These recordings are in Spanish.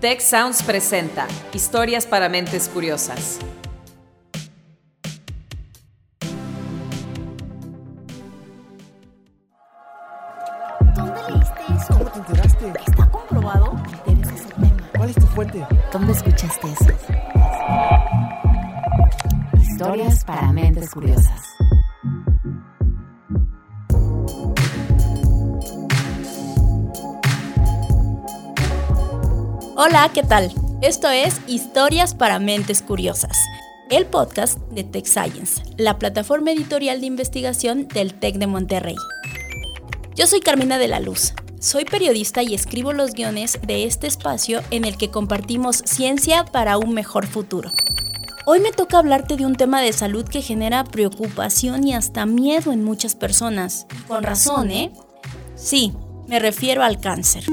Tech Sounds presenta Historias para Mentes Curiosas. ¿Dónde leíste eso? ¿Cómo te enteraste? ¿Está comprobado? Debe ser tema. ¿Cuál es tu fuente? ¿Dónde escuchaste eso? Historias para mentes curiosas. Hola, ¿qué tal? Esto es Historias para Mentes Curiosas, el podcast de Tech Science, la plataforma editorial de investigación del TEC de Monterrey. Yo soy Carmina de la Luz, soy periodista y escribo los guiones de este espacio en el que compartimos ciencia para un mejor futuro. Hoy me toca hablarte de un tema de salud que genera preocupación y hasta miedo en muchas personas. Con razón, ¿eh? Sí, me refiero al cáncer.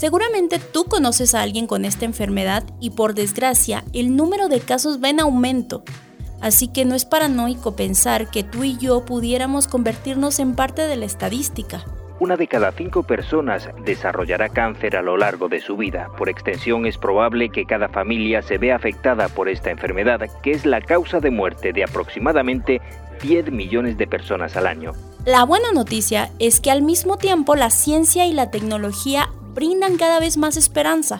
Seguramente tú conoces a alguien con esta enfermedad y por desgracia el número de casos va en aumento. Así que no es paranoico pensar que tú y yo pudiéramos convertirnos en parte de la estadística. Una de cada cinco personas desarrollará cáncer a lo largo de su vida. Por extensión es probable que cada familia se vea afectada por esta enfermedad, que es la causa de muerte de aproximadamente 10 millones de personas al año. La buena noticia es que al mismo tiempo la ciencia y la tecnología brindan cada vez más esperanza.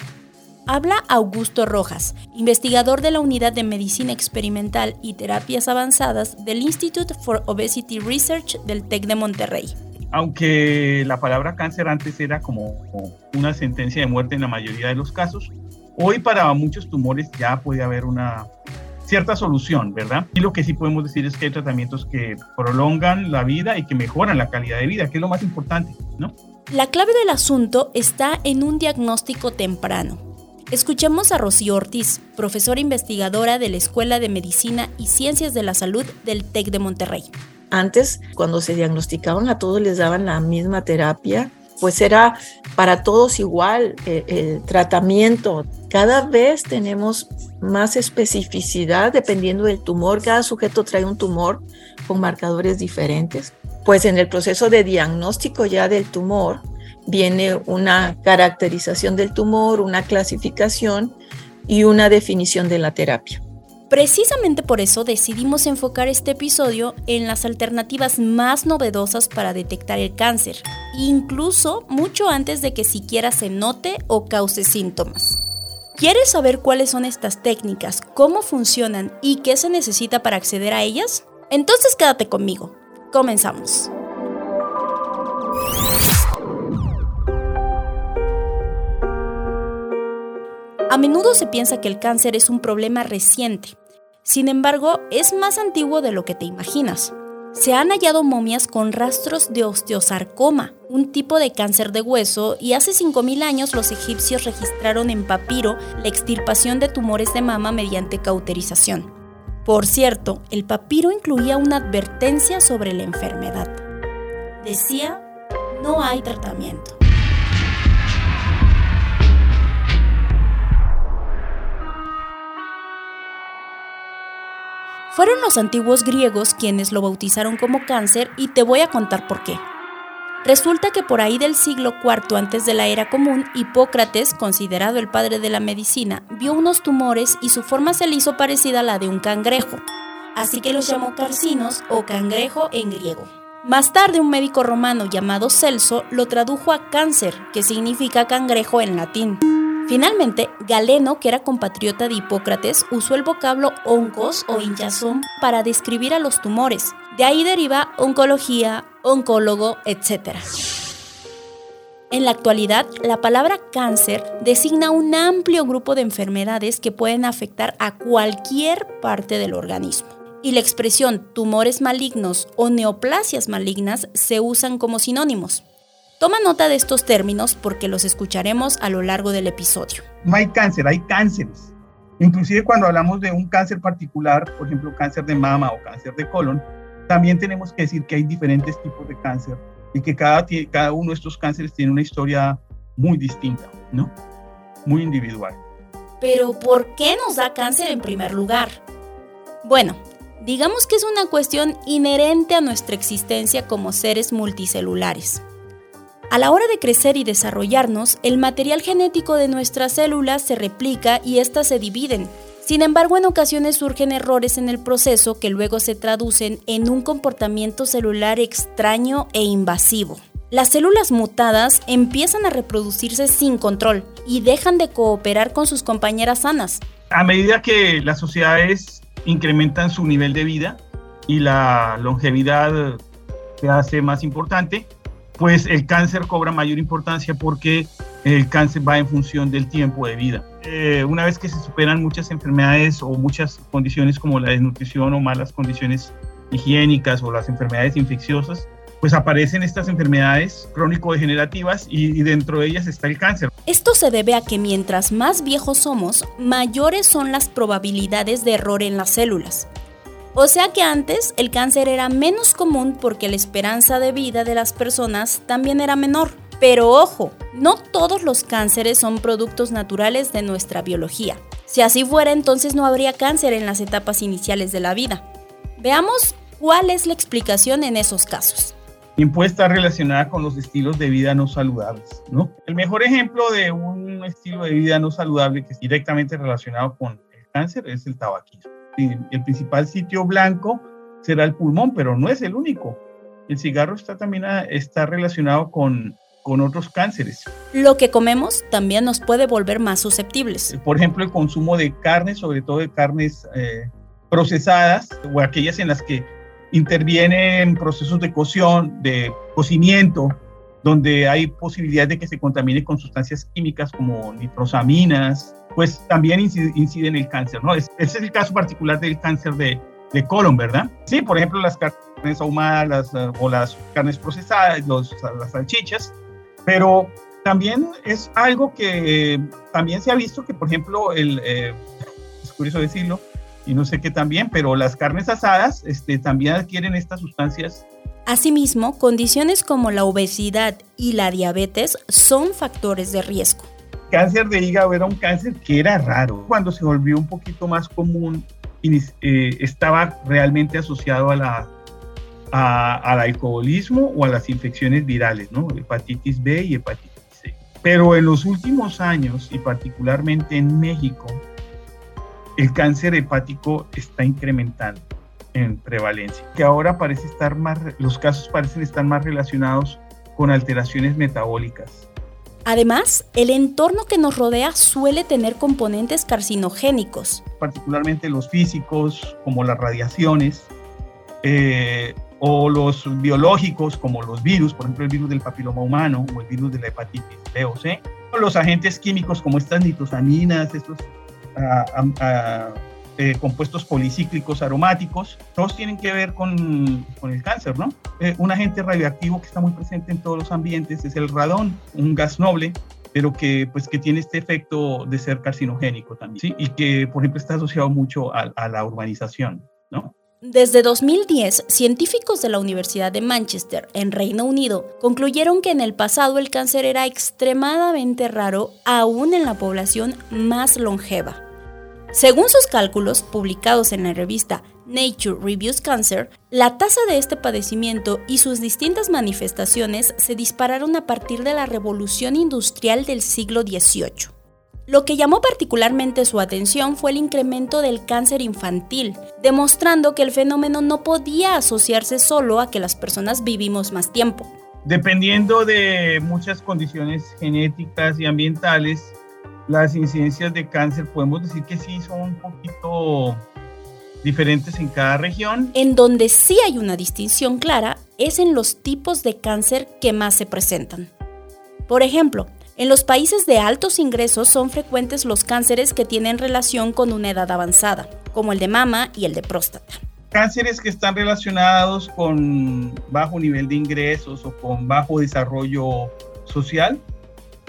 Habla Augusto Rojas, investigador de la Unidad de Medicina Experimental y Terapias Avanzadas del Institute for Obesity Research del TEC de Monterrey. Aunque la palabra cáncer antes era como una sentencia de muerte en la mayoría de los casos, hoy para muchos tumores ya puede haber una cierta solución, ¿verdad? Y lo que sí podemos decir es que hay tratamientos que prolongan la vida y que mejoran la calidad de vida, que es lo más importante, ¿no? La clave del asunto está en un diagnóstico temprano. Escuchamos a Rocío Ortiz, profesora investigadora de la Escuela de Medicina y Ciencias de la Salud del TEC de Monterrey. Antes, cuando se diagnosticaban a todos les daban la misma terapia, pues era para todos igual el, el tratamiento. Cada vez tenemos más especificidad dependiendo del tumor. Cada sujeto trae un tumor con marcadores diferentes pues en el proceso de diagnóstico ya del tumor viene una caracterización del tumor, una clasificación y una definición de la terapia. Precisamente por eso decidimos enfocar este episodio en las alternativas más novedosas para detectar el cáncer, incluso mucho antes de que siquiera se note o cause síntomas. ¿Quieres saber cuáles son estas técnicas, cómo funcionan y qué se necesita para acceder a ellas? Entonces quédate conmigo. Comenzamos. A menudo se piensa que el cáncer es un problema reciente. Sin embargo, es más antiguo de lo que te imaginas. Se han hallado momias con rastros de osteosarcoma, un tipo de cáncer de hueso, y hace 5.000 años los egipcios registraron en papiro la extirpación de tumores de mama mediante cauterización. Por cierto, el papiro incluía una advertencia sobre la enfermedad. Decía, no hay tratamiento. Fueron los antiguos griegos quienes lo bautizaron como cáncer y te voy a contar por qué. Resulta que por ahí del siglo IV antes de la era común, Hipócrates, considerado el padre de la medicina, vio unos tumores y su forma se le hizo parecida a la de un cangrejo. Así que los llamó carcinos o cangrejo en griego. Más tarde un médico romano llamado Celso lo tradujo a cáncer, que significa cangrejo en latín. Finalmente, Galeno, que era compatriota de Hipócrates, usó el vocablo oncos o hinchazón para describir a los tumores. De ahí deriva oncología, oncólogo, etc. En la actualidad, la palabra cáncer designa un amplio grupo de enfermedades que pueden afectar a cualquier parte del organismo. Y la expresión tumores malignos o neoplasias malignas se usan como sinónimos. Toma nota de estos términos porque los escucharemos a lo largo del episodio. No hay cáncer, hay cánceres. Inclusive cuando hablamos de un cáncer particular, por ejemplo, cáncer de mama o cáncer de colon, también tenemos que decir que hay diferentes tipos de cáncer y que cada, cada uno de estos cánceres tiene una historia muy distinta, ¿no? Muy individual. Pero ¿por qué nos da cáncer en primer lugar? Bueno, digamos que es una cuestión inherente a nuestra existencia como seres multicelulares. A la hora de crecer y desarrollarnos, el material genético de nuestras células se replica y éstas se dividen. Sin embargo, en ocasiones surgen errores en el proceso que luego se traducen en un comportamiento celular extraño e invasivo. Las células mutadas empiezan a reproducirse sin control y dejan de cooperar con sus compañeras sanas. A medida que las sociedades incrementan su nivel de vida y la longevidad se hace más importante, pues el cáncer cobra mayor importancia porque el cáncer va en función del tiempo de vida. Eh, una vez que se superan muchas enfermedades o muchas condiciones como la desnutrición o malas condiciones higiénicas o las enfermedades infecciosas, pues aparecen estas enfermedades crónico-degenerativas y, y, dentro de ellas está el cáncer. Esto se debe a que mientras más viejos somos, mayores son las probabilidades de error en las células. O sea que antes el cáncer era menos común porque la esperanza de vida de las personas también era menor. Pero ojo, no todos los cánceres son productos naturales de nuestra biología. Si así fuera, entonces no habría cáncer en las etapas iniciales de la vida. Veamos cuál es la explicación en esos casos. Puede estar relacionada con los estilos de vida no saludables, ¿no? El mejor ejemplo de un estilo de vida no saludable que es directamente relacionado con el cáncer es el tabaquismo el principal sitio blanco será el pulmón, pero no es el único. El cigarro está también está relacionado con, con otros cánceres. Lo que comemos también nos puede volver más susceptibles. Por ejemplo, el consumo de carne, sobre todo de carnes eh, procesadas o aquellas en las que intervienen procesos de cocción, de cocimiento, donde hay posibilidad de que se contamine con sustancias químicas como nitrosaminas, pues también incide, en el cáncer, ¿no? ese es el caso particular del cáncer de, de colon, ¿verdad? Sí, por ejemplo, las carnes ahumadas eh, o las carnes procesadas, los, las salchichas, pero también es algo que también se ha visto que, por ejemplo, el, eh, es curioso decirlo, y no sé qué también, pero las carnes asadas este, también adquieren estas sustancias Asimismo, condiciones como la obesidad y la diabetes son factores de riesgo. Cáncer de hígado era un cáncer que era raro. Cuando se volvió un poquito más común, eh, estaba realmente asociado a la, al alcoholismo o a las infecciones virales, ¿no? Hepatitis B y hepatitis C. Pero en los últimos años, y particularmente en México, el cáncer hepático está incrementando en prevalencia, que ahora parece estar más, los casos parecen estar más relacionados con alteraciones metabólicas. Además, el entorno que nos rodea suele tener componentes carcinogénicos. Particularmente los físicos, como las radiaciones, eh, o los biológicos, como los virus, por ejemplo el virus del papiloma humano o el virus de la hepatitis B o C, o los agentes químicos como estas nitrosaminas, estos ah, ah, eh, compuestos policíclicos aromáticos, todos tienen que ver con, con el cáncer, ¿no? Eh, un agente radioactivo que está muy presente en todos los ambientes es el radón, un gas noble, pero que, pues, que tiene este efecto de ser carcinogénico también, ¿sí? Y que, por ejemplo, está asociado mucho a, a la urbanización, ¿no? Desde 2010, científicos de la Universidad de Manchester, en Reino Unido, concluyeron que en el pasado el cáncer era extremadamente raro aún en la población más longeva. Según sus cálculos publicados en la revista Nature Reviews Cancer, la tasa de este padecimiento y sus distintas manifestaciones se dispararon a partir de la revolución industrial del siglo XVIII. Lo que llamó particularmente su atención fue el incremento del cáncer infantil, demostrando que el fenómeno no podía asociarse solo a que las personas vivimos más tiempo. Dependiendo de muchas condiciones genéticas y ambientales, las incidencias de cáncer podemos decir que sí son un poquito diferentes en cada región. En donde sí hay una distinción clara es en los tipos de cáncer que más se presentan. Por ejemplo, en los países de altos ingresos son frecuentes los cánceres que tienen relación con una edad avanzada, como el de mama y el de próstata. Cánceres que están relacionados con bajo nivel de ingresos o con bajo desarrollo social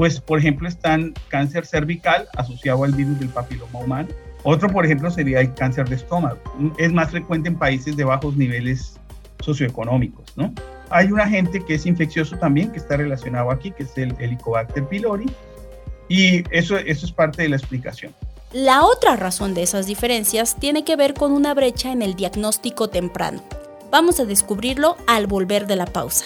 pues por ejemplo están cáncer cervical asociado al virus del papiloma humano. Otro, por ejemplo, sería el cáncer de estómago. Es más frecuente en países de bajos niveles socioeconómicos, ¿no? Hay un agente que es infeccioso también, que está relacionado aquí, que es el Helicobacter pylori, y eso, eso es parte de la explicación. La otra razón de esas diferencias tiene que ver con una brecha en el diagnóstico temprano. Vamos a descubrirlo al volver de la pausa.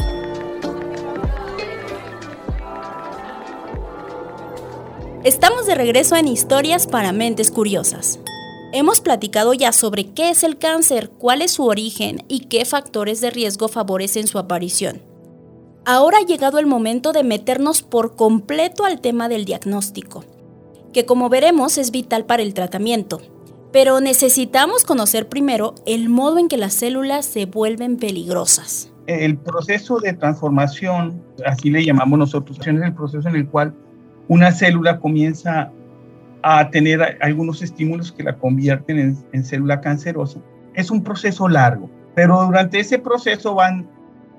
Estamos de regreso en Historias para Mentes Curiosas. Hemos platicado ya sobre qué es el cáncer, cuál es su origen y qué factores de riesgo favorecen su aparición. Ahora ha llegado el momento de meternos por completo al tema del diagnóstico, que como veremos es vital para el tratamiento, pero necesitamos conocer primero el modo en que las células se vuelven peligrosas. El proceso de transformación, así le llamamos nosotros, es el proceso en el cual una célula comienza a tener algunos estímulos que la convierten en, célula cancerosa. Es un proceso largo, pero durante ese proceso van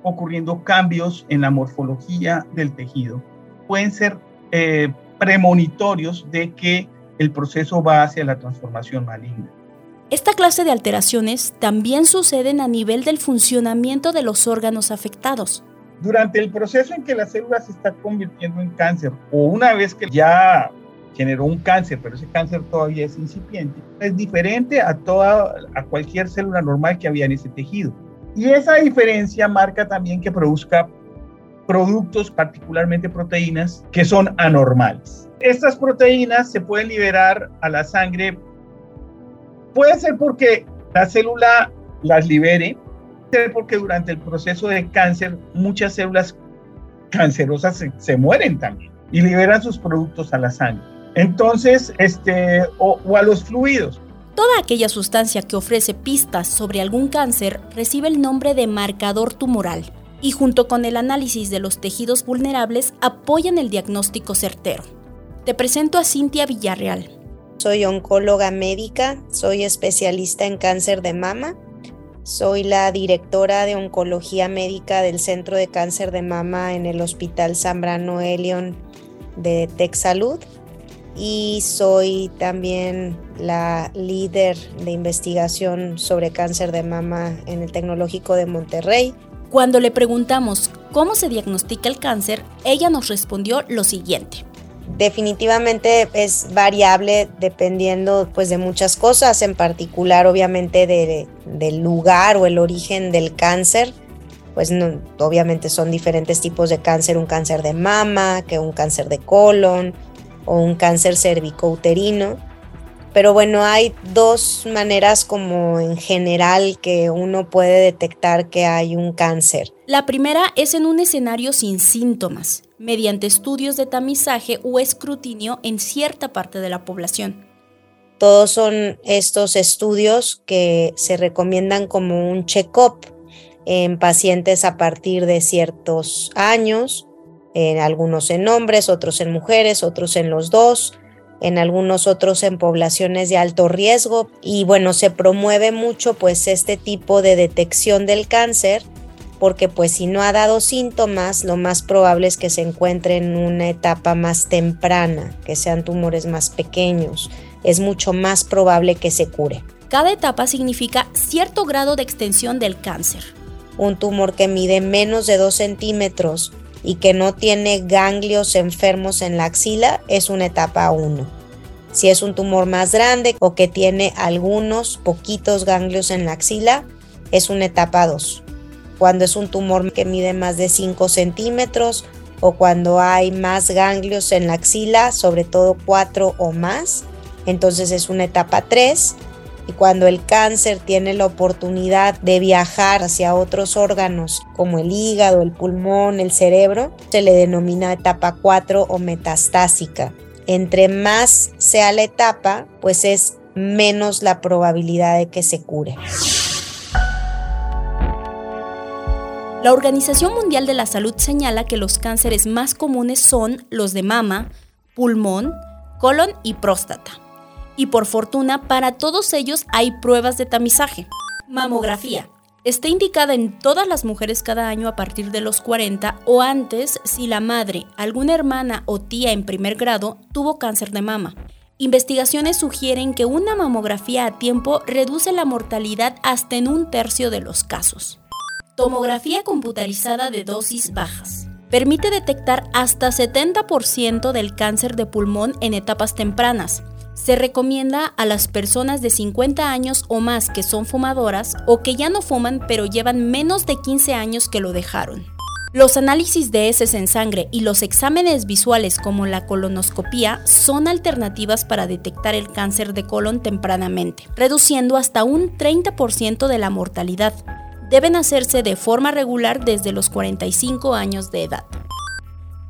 ocurriendo cambios en la morfología del tejido. Pueden ser eh, premonitorios de que el proceso va hacia la transformación maligna. Esta clase de alteraciones también suceden a nivel del funcionamiento de los órganos afectados durante el proceso en que la célula se está convirtiendo en cáncer o una vez que ya generó un cáncer, pero ese cáncer todavía es incipiente, es diferente a toda a cualquier célula normal que había en ese tejido. Y esa diferencia marca también que produzca productos, particularmente proteínas, que son anormales. Estas proteínas se pueden liberar a la sangre, puede ser porque la célula las libere, porque durante el proceso de cáncer muchas células cancerosas se, mueren también y liberan sus productos a la sangre. Entonces, este, o, o a los fluidos. Toda aquella sustancia que ofrece pistas sobre algún cáncer recibe el nombre de marcador tumoral y junto con el análisis de los tejidos vulnerables apoyan el diagnóstico certero. Te presento a Cintia Villarreal. Soy oncóloga médica, soy especialista en cáncer de mama soy la directora de oncología médica del Centro de Cáncer de Mama en el Hospital Zambrano Elion de Texalud y soy también la líder de investigación sobre cáncer de mama en el Tecnológico de Monterrey. Cuando le preguntamos cómo se diagnostica el cáncer, ella nos respondió lo siguiente definitivamente es variable dependiendo pues de muchas cosas, en particular obviamente del lugar o el origen del cáncer. Pues obviamente son diferentes tipos de cáncer, un cáncer de mama, que un cáncer de colon o un cáncer cervicouterino. Pero bueno, hay dos maneras como en general que uno puede detectar que hay un cáncer. La primera es en un escenario sin síntomas, mediante estudios de tamizaje o escrutinio en cierta parte de la población. Todos son estos estudios que se recomiendan como un check-up en pacientes a partir de ciertos años, en algunos en hombres, otros en mujeres, otros en los dos en algunos otros en poblaciones de alto riesgo y bueno, se promueve mucho pues este tipo de detección del cáncer porque pues si no ha dado síntomas, lo más probable es que se encuentre en una etapa más temprana, que sean tumores más pequeños. Es mucho más probable que se cure. Cada etapa significa cierto grado de extensión del cáncer. Un tumor que mide menos de 2 centímetros y que no tiene ganglios enfermos en la axila es una etapa 1. Si es un tumor más grande o que tiene algunos poquitos ganglios en la axila, es una etapa 2. Cuando es un tumor que mide más de 5 centímetros o cuando hay más ganglios en la axila, sobre todo 4 o más, entonces es una etapa 3 y cuando el cáncer tiene la oportunidad de viajar hacia otros órganos como el hígado, el pulmón, el cerebro, se le denomina etapa 4 o metastásica. Entre más sea la etapa, pues es menos la probabilidad de que se cure. La Organización Mundial de la Salud señala que los cánceres más comunes son los de mama, pulmón, colon y próstata y por fortuna para todos ellos hay pruebas de tamizaje. Mamografía. Está indicada en todas las mujeres cada año a partir de los 40 o antes si la madre, alguna hermana o tía en primer grado tuvo cáncer de mama. Investigaciones sugieren que una mamografía a tiempo reduce la mortalidad hasta en un tercio de los casos. Tomografía computarizada de dosis bajas. Permite detectar hasta 70% del cáncer de pulmón en etapas tempranas. Se recomienda a las personas de 50 años o más que son fumadoras o que ya no fuman pero llevan menos de 15 años que lo dejaron. Los análisis de heces en sangre y los exámenes visuales como la colonoscopía son alternativas para detectar el cáncer de colon tempranamente, reduciendo hasta un 30% de la mortalidad deben hacerse de forma regular desde los 45 años de edad.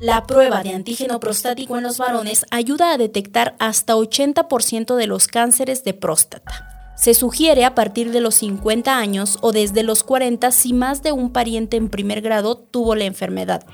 La prueba de antígeno prostático en los varones ayuda a detectar hasta 80% de los cánceres de próstata. Se sugiere a partir de los 50 años o desde los 40 si más de un pariente en primer grado tuvo la enfermedad.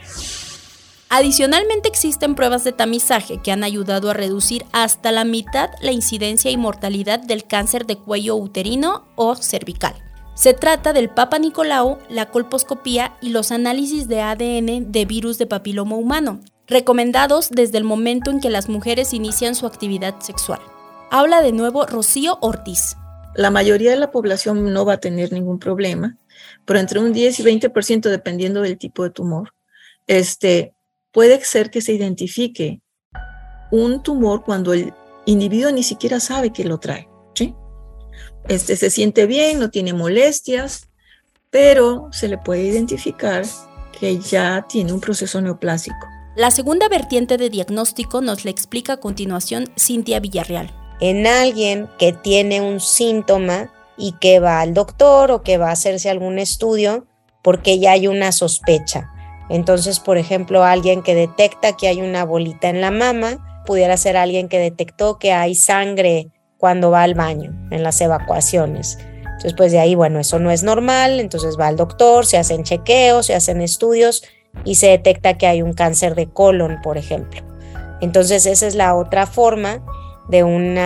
Adicionalmente existen pruebas de tamizaje que han ayudado a reducir hasta la mitad la incidencia y mortalidad del cáncer de cuello uterino o cervical. Se trata del Papa Nicolau, la colposcopía y los análisis de ADN de virus de papiloma humano, recomendados desde el momento en que las mujeres inician su actividad sexual. Habla de nuevo Rocío Ortiz. La mayoría de la población no va a tener ningún problema, pero entre un 10 y 20% dependiendo del tipo de tumor, este, puede ser que se identifique un tumor cuando el individuo ni siquiera sabe que lo trae. Este se siente bien, no tiene molestias, pero se le puede identificar que ya tiene un proceso neoplásico. La segunda vertiente de diagnóstico nos la explica a continuación Cintia Villarreal. En alguien que tiene un síntoma y que va al doctor o que va a hacerse algún estudio porque ya hay una sospecha. Entonces, por ejemplo, alguien que detecta que hay una bolita en la mama, pudiera ser alguien que detectó que hay sangre cuando va al baño, en las evacuaciones. Entonces, pues de ahí, bueno, eso no es normal, entonces va al doctor, se hacen chequeos, se hacen estudios y se detecta que hay un cáncer de colon, por ejemplo. Entonces, esa es la otra forma de un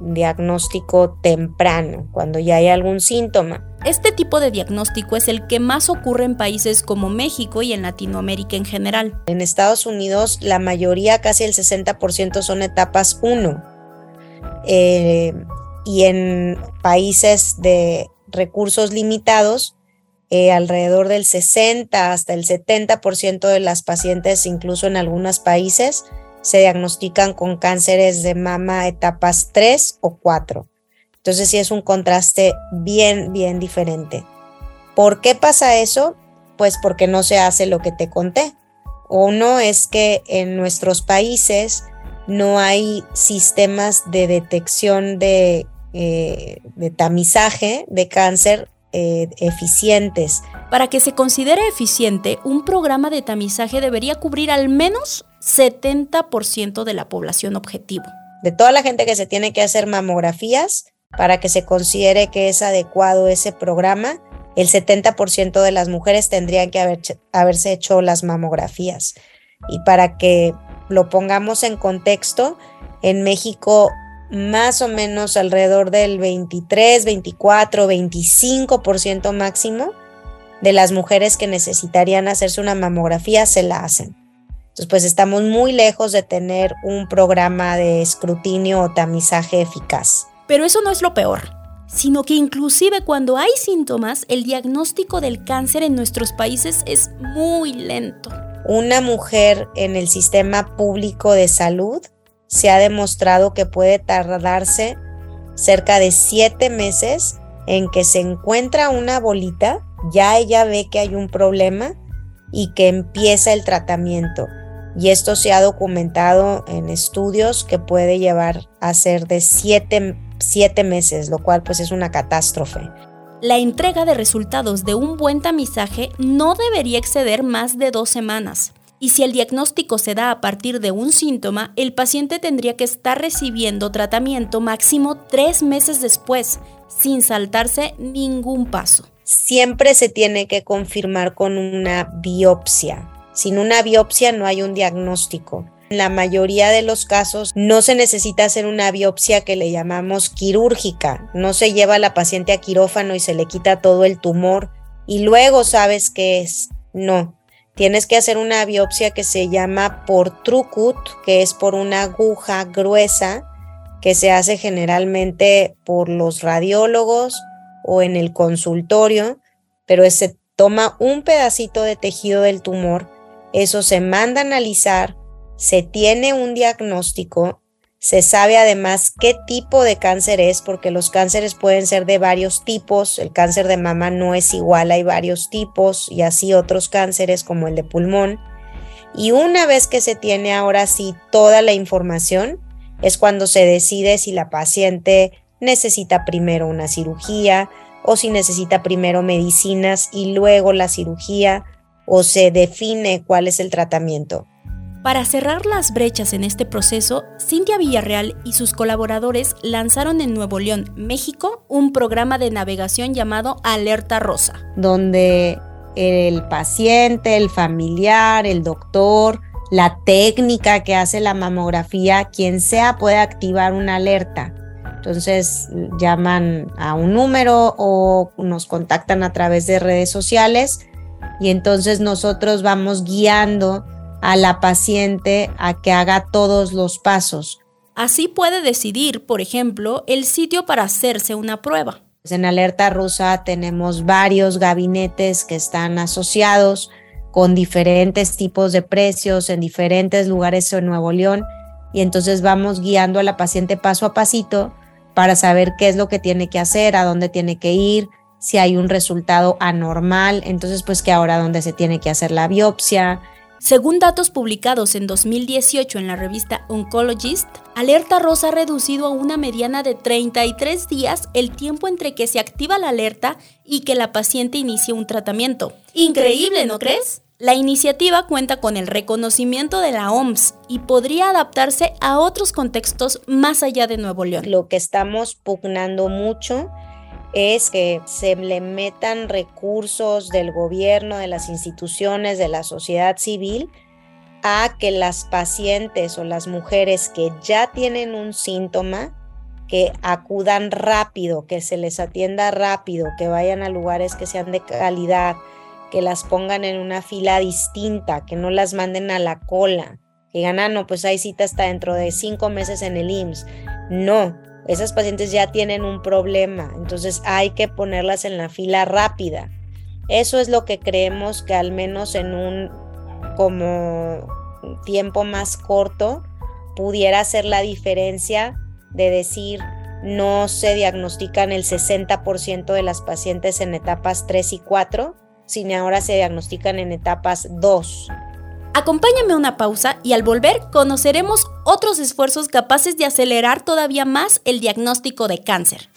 diagnóstico temprano, cuando ya hay algún síntoma. Este tipo de diagnóstico es el que más ocurre en países como México y en Latinoamérica en general. En Estados Unidos, la mayoría, casi el 60%, son etapas 1 eh, y en países de recursos limitados, eh, alrededor del 60 hasta el 70% de las pacientes, incluso en algunos países, se diagnostican con cánceres de mama etapas 3 o 4. Entonces sí es un contraste bien, bien diferente. ¿Por qué pasa eso? Pues porque no se hace lo que te conté. Uno es que en nuestros países no hay sistemas de detección de, eh, tamizaje de cáncer eh, eficientes. Para que se considere eficiente, un programa de tamizaje debería cubrir al menos 70% de la población objetivo. De toda la gente que se tiene que hacer mamografías, para que se considere que es adecuado ese programa, el 70% de las mujeres tendrían que haber, haberse hecho las mamografías. Y para que lo pongamos en contexto, en México más o menos alrededor del 23, 24, 25% máximo de las mujeres que necesitarían hacerse una mamografía se la hacen. Entonces, pues estamos muy lejos de tener un programa de escrutinio o tamizaje eficaz. Pero eso no es lo peor, sino que inclusive cuando hay síntomas, el diagnóstico del cáncer en nuestros países es muy lento una mujer en el sistema público de salud se ha demostrado que puede tardarse cerca de siete meses en que se encuentra una bolita, ya ella ve que hay un problema y que empieza el tratamiento. Y esto se ha documentado en estudios que puede llevar a ser de siete, siete meses, lo cual pues es una catástrofe la entrega de resultados de un buen tamizaje no debería exceder más de dos semanas. Y si el diagnóstico se da a partir de un síntoma, el paciente tendría que estar recibiendo tratamiento máximo tres meses después, sin saltarse ningún paso. Siempre se tiene que confirmar con una biopsia. Sin una biopsia no hay un diagnóstico. En la mayoría de los casos no se necesita hacer una biopsia que le llamamos quirúrgica. No se lleva a la paciente a quirófano y se le quita todo el tumor y luego sabes qué es. No. Tienes que hacer una biopsia que se llama por trucut, que es por una aguja gruesa que se hace generalmente por los radiólogos o en el consultorio, pero se toma un pedacito de tejido del tumor, eso se manda a analizar, se tiene un diagnóstico, se sabe además qué tipo de cáncer es, porque los cánceres pueden ser de varios tipos, el cáncer de mama no es igual, hay varios tipos y así otros cánceres como el de pulmón. Y una vez que se tiene ahora sí toda la información, es cuando se decide si la paciente necesita primero una cirugía o si necesita primero medicinas y luego la cirugía o se define cuál es el tratamiento. Para cerrar las brechas en este proceso, Cintia Villarreal y sus colaboradores lanzaron en Nuevo León, México, un programa de navegación llamado Alerta Rosa. Donde el paciente, el familiar, el doctor, la técnica que hace la mamografía, quien sea puede activar una alerta. Entonces llaman a un número o nos contactan a través de redes sociales y entonces nosotros vamos guiando a la paciente a que haga todos los pasos. Así puede decidir, por ejemplo, el sitio para hacerse una prueba. En Alerta Rusa tenemos varios gabinetes que están asociados con diferentes tipos de precios en diferentes lugares en Nuevo León y entonces vamos guiando a la paciente paso a pasito para saber qué es lo que tiene que hacer, a dónde tiene que ir, si hay un resultado anormal, entonces pues que ahora dónde se tiene que hacer la biopsia. Según datos publicados en 2018 en la revista Oncologist, Alerta Rosa ha reducido a una mediana de 33 días el tiempo entre que se activa la alerta y que la paciente inicie un tratamiento. Increíble, ¿no crees? La iniciativa cuenta con el reconocimiento de la OMS y podría adaptarse a otros contextos más allá de Nuevo León. Lo que estamos pugnando mucho es que se le metan recursos del gobierno, de las instituciones, de la sociedad civil a que las pacientes o las mujeres que ya tienen un síntoma, que acudan rápido, que se les atienda rápido, que vayan a lugares que sean de calidad, que las pongan en una fila distinta, que no las manden a la cola, que digan, ah, no, pues hay cita hasta dentro de cinco meses en el IMSS. No, esas pacientes ya tienen un problema, entonces hay que ponerlas en la fila rápida. Eso es lo que creemos que al menos en un como tiempo más corto pudiera hacer la diferencia de decir no se diagnostican el 60% de las pacientes en etapas 3 y 4, sino ahora se diagnostican en etapas 2. Acompáñame a una pausa y al volver conoceremos otros esfuerzos capaces de acelerar todavía más el diagnóstico de cáncer.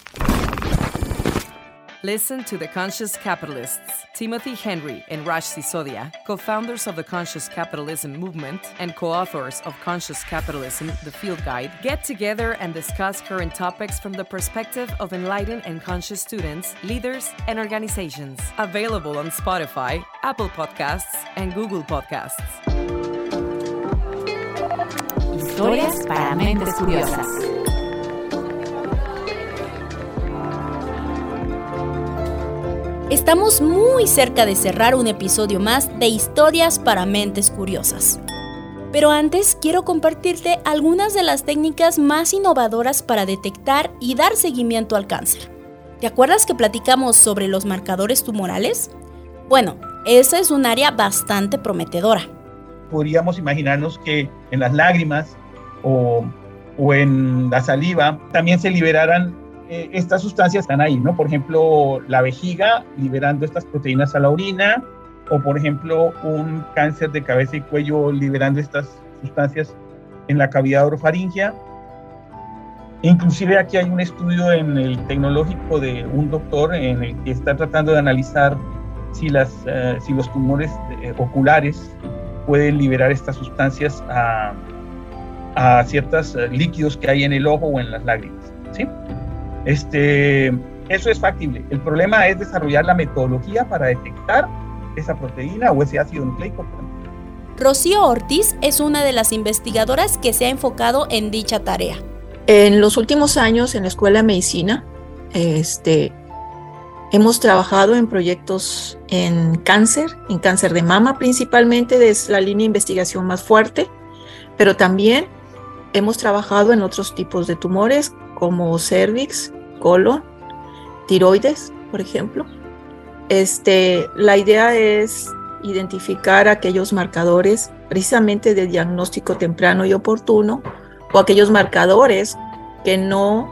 Listen to The Conscious Capitalists. Timothy Henry and Raj Sisodia, co founders of the Conscious Capitalism movement and co authors of Conscious Capitalism, the Field Guide, get together and discuss current topics from the perspective of enlightened and conscious students, leaders, and organizations. Available on Spotify, Apple Podcasts, and Google Podcasts. Historias para mentes curiosas. Estamos muy cerca de cerrar un episodio más de Historias para Mentes Curiosas. Pero antes quiero compartirte algunas de las técnicas más innovadoras para detectar y dar seguimiento al cáncer. ¿Te acuerdas que platicamos sobre los marcadores tumorales? Bueno, esa es un área bastante prometedora. Podríamos imaginarnos que en las lágrimas o, o en la saliva también se liberaran eh, estas sustancias están ahí, ¿no? Por ejemplo, la vejiga liberando estas proteínas a la orina, o por ejemplo, un cáncer de cabeza y cuello liberando estas sustancias en la cavidad orofaringea. Inclusive aquí hay un estudio en el tecnológico de un doctor en el que está tratando de analizar si, las, eh, si los tumores eh, oculares pueden liberar estas sustancias a, a ciertos líquidos que hay en el ojo o en las lágrimas. ¿sí? Este, eso es factible. El problema es desarrollar la metodología para detectar esa proteína o ese ácido nucleico. Rocío Ortiz es una de las investigadoras que se ha enfocado en dicha tarea. En los últimos años en la Escuela de Medicina, este, hemos trabajado en proyectos en cáncer, en cáncer de mama principalmente, es la línea de investigación más fuerte, pero también hemos trabajado en otros tipos de tumores como cervix, colon, tiroides, por ejemplo. Este, la idea es identificar aquellos marcadores precisamente de diagnóstico temprano y oportuno o aquellos marcadores que no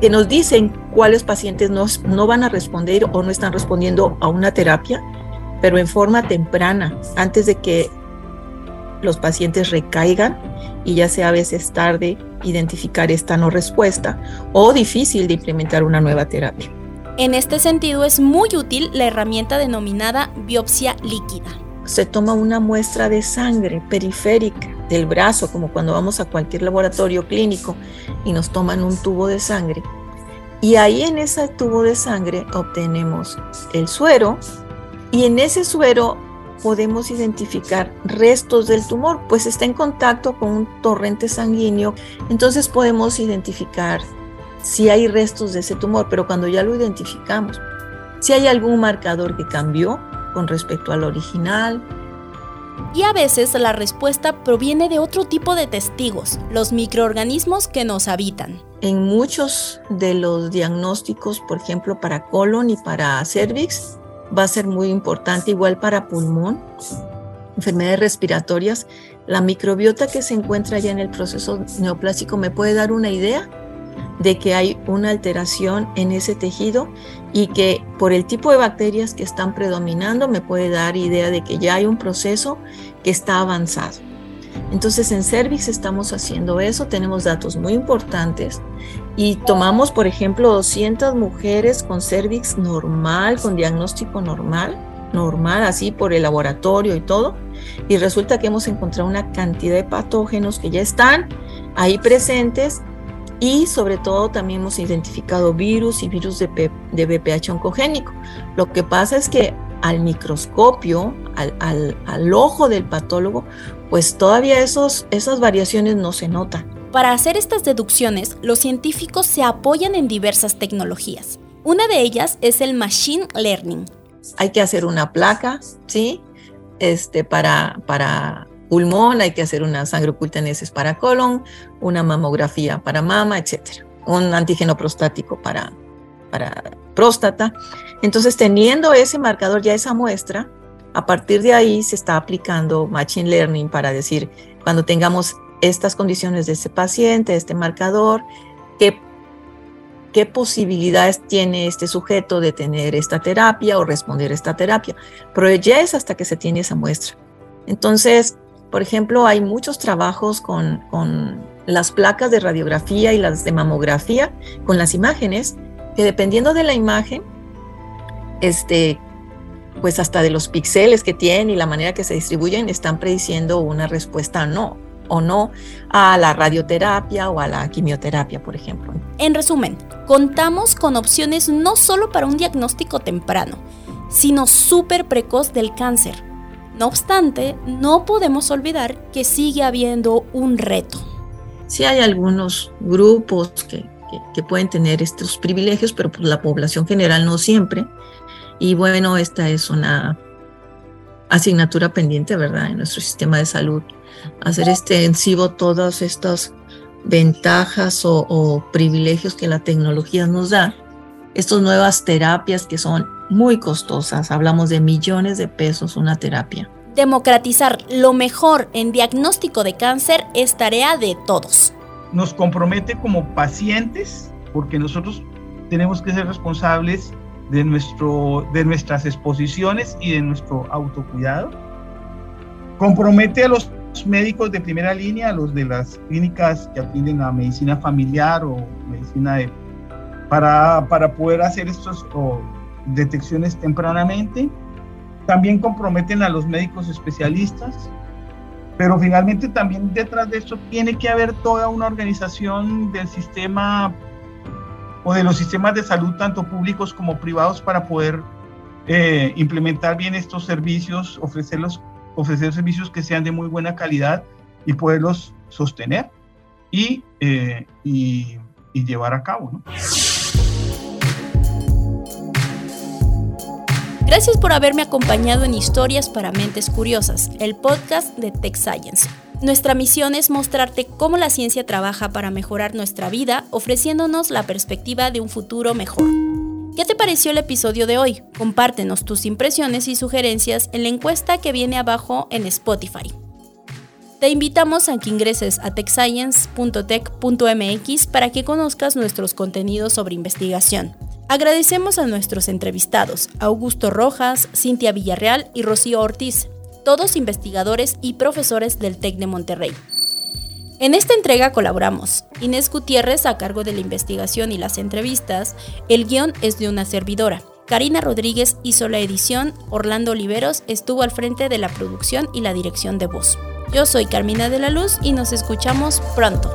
que nos dicen cuáles pacientes no, no van a responder o no están respondiendo a una terapia, pero en forma temprana, antes de que los pacientes recaigan y ya sea a veces tarde identificar esta no respuesta o difícil de implementar una nueva terapia. En este sentido es muy útil la herramienta denominada biopsia líquida. Se toma una muestra de sangre periférica del brazo, como cuando vamos a cualquier laboratorio clínico y nos toman un tubo de sangre. Y ahí en ese tubo de sangre obtenemos el suero y en ese suero podemos identificar restos del tumor, pues está en contacto con un torrente sanguíneo, entonces podemos identificar si hay restos de ese tumor, pero cuando ya lo identificamos, si hay algún marcador que cambió con respecto al original. Y a veces la respuesta proviene de otro tipo de testigos, los microorganismos que nos habitan. En muchos de los diagnósticos, por ejemplo, para colon y para cervix, va a ser muy importante, igual para pulmón, enfermedades respiratorias. La microbiota que se encuentra ya en el proceso neoplásico me puede dar una idea de que hay una alteración en ese tejido y que por el tipo de bacterias que están predominando me puede dar idea de que ya hay un proceso que está avanzado. Entonces en Cervix estamos haciendo eso, tenemos datos muy importantes y tomamos, por ejemplo, 200 mujeres con Cervix normal, con diagnóstico normal, normal, así por el laboratorio y todo, y resulta que hemos encontrado una cantidad de patógenos que ya están ahí presentes y sobre todo también hemos identificado virus y virus de, BPH oncogénico. Lo que pasa es que al microscopio, al, ojo del patólogo, pues todavía esos, esas variaciones no se notan. Para hacer estas deducciones, los científicos se apoyan en diversas tecnologías. Una de ellas es el Machine Learning. Hay que hacer una placa, ¿sí? Este, para, para pulmón, hay que hacer una sangre oculta en para colon, una mamografía para mama, etcétera, un antígeno prostático para, para próstata. Entonces, teniendo ese marcador, ya esa muestra, a partir de ahí se está aplicando Machine Learning para decir, cuando tengamos estas condiciones de ese paciente, este marcador, qué, qué posibilidades tiene este sujeto de tener esta terapia o responder a esta terapia. Pero ya es hasta que se tiene esa muestra. Entonces, por ejemplo, hay muchos trabajos con, las placas de radiografía y las de mamografía, con las imágenes, que dependiendo de la imagen, este, pues hasta de los píxeles que tienen y la manera que se distribuyen, están prediciendo una respuesta no o no a la radioterapia o a la quimioterapia, por ejemplo. En resumen, contamos con opciones no solo para un diagnóstico temprano, sino súper precoz del cáncer no obstante, no podemos olvidar que sigue habiendo un reto. Sí hay algunos grupos que, pueden tener estos privilegios, pero pues la población general no siempre. Y bueno, esta es una asignatura pendiente, ¿verdad?, en nuestro sistema de salud. Hacer extensivo todas estas ventajas o, o privilegios que la tecnología nos da, estas nuevas terapias que son muy costosas, hablamos de millones de pesos una terapia. Democratizar lo mejor en diagnóstico de cáncer es tarea de todos. Nos compromete como pacientes porque nosotros tenemos que ser responsables de, nuestro, de nuestras exposiciones y de nuestro autocuidado. Compromete a los médicos de primera línea, los de las clínicas que atienden a medicina familiar o medicina de, para, para poder hacer estas detecciones tempranamente. También comprometen a los médicos especialistas, pero finalmente también detrás de esto tiene que haber toda una organización del sistema o de los sistemas de salud, tanto públicos como privados, para poder eh, implementar bien estos servicios, ofrecerlos ofrecer servicios que sean de muy buena calidad y poderlos sostener y, eh, y, y, llevar a cabo. ¿no? Gracias por haberme acompañado en Historias para Mentes Curiosas, el podcast de Tech Science. Nuestra misión es mostrarte cómo la ciencia trabaja para mejorar nuestra vida, ofreciéndonos la perspectiva de un futuro mejor. ¿Qué te pareció el episodio de hoy? Compártenos tus impresiones y sugerencias en la encuesta que viene abajo en Spotify. Te invitamos a que ingreses a techscience.tech.mx para que conozcas nuestros contenidos sobre investigación. Agradecemos a nuestros entrevistados, Augusto Rojas, Cintia Villarreal y Rocío Ortiz, todos investigadores y profesores del TEC de Monterrey. En esta entrega colaboramos Inés Gutiérrez a cargo de la investigación y las entrevistas, el guion es de una servidora. Karina Rodríguez hizo la edición, Orlando Oliveros estuvo al frente de la producción y la dirección de voz. Yo soy Carmina de la Luz y nos escuchamos pronto.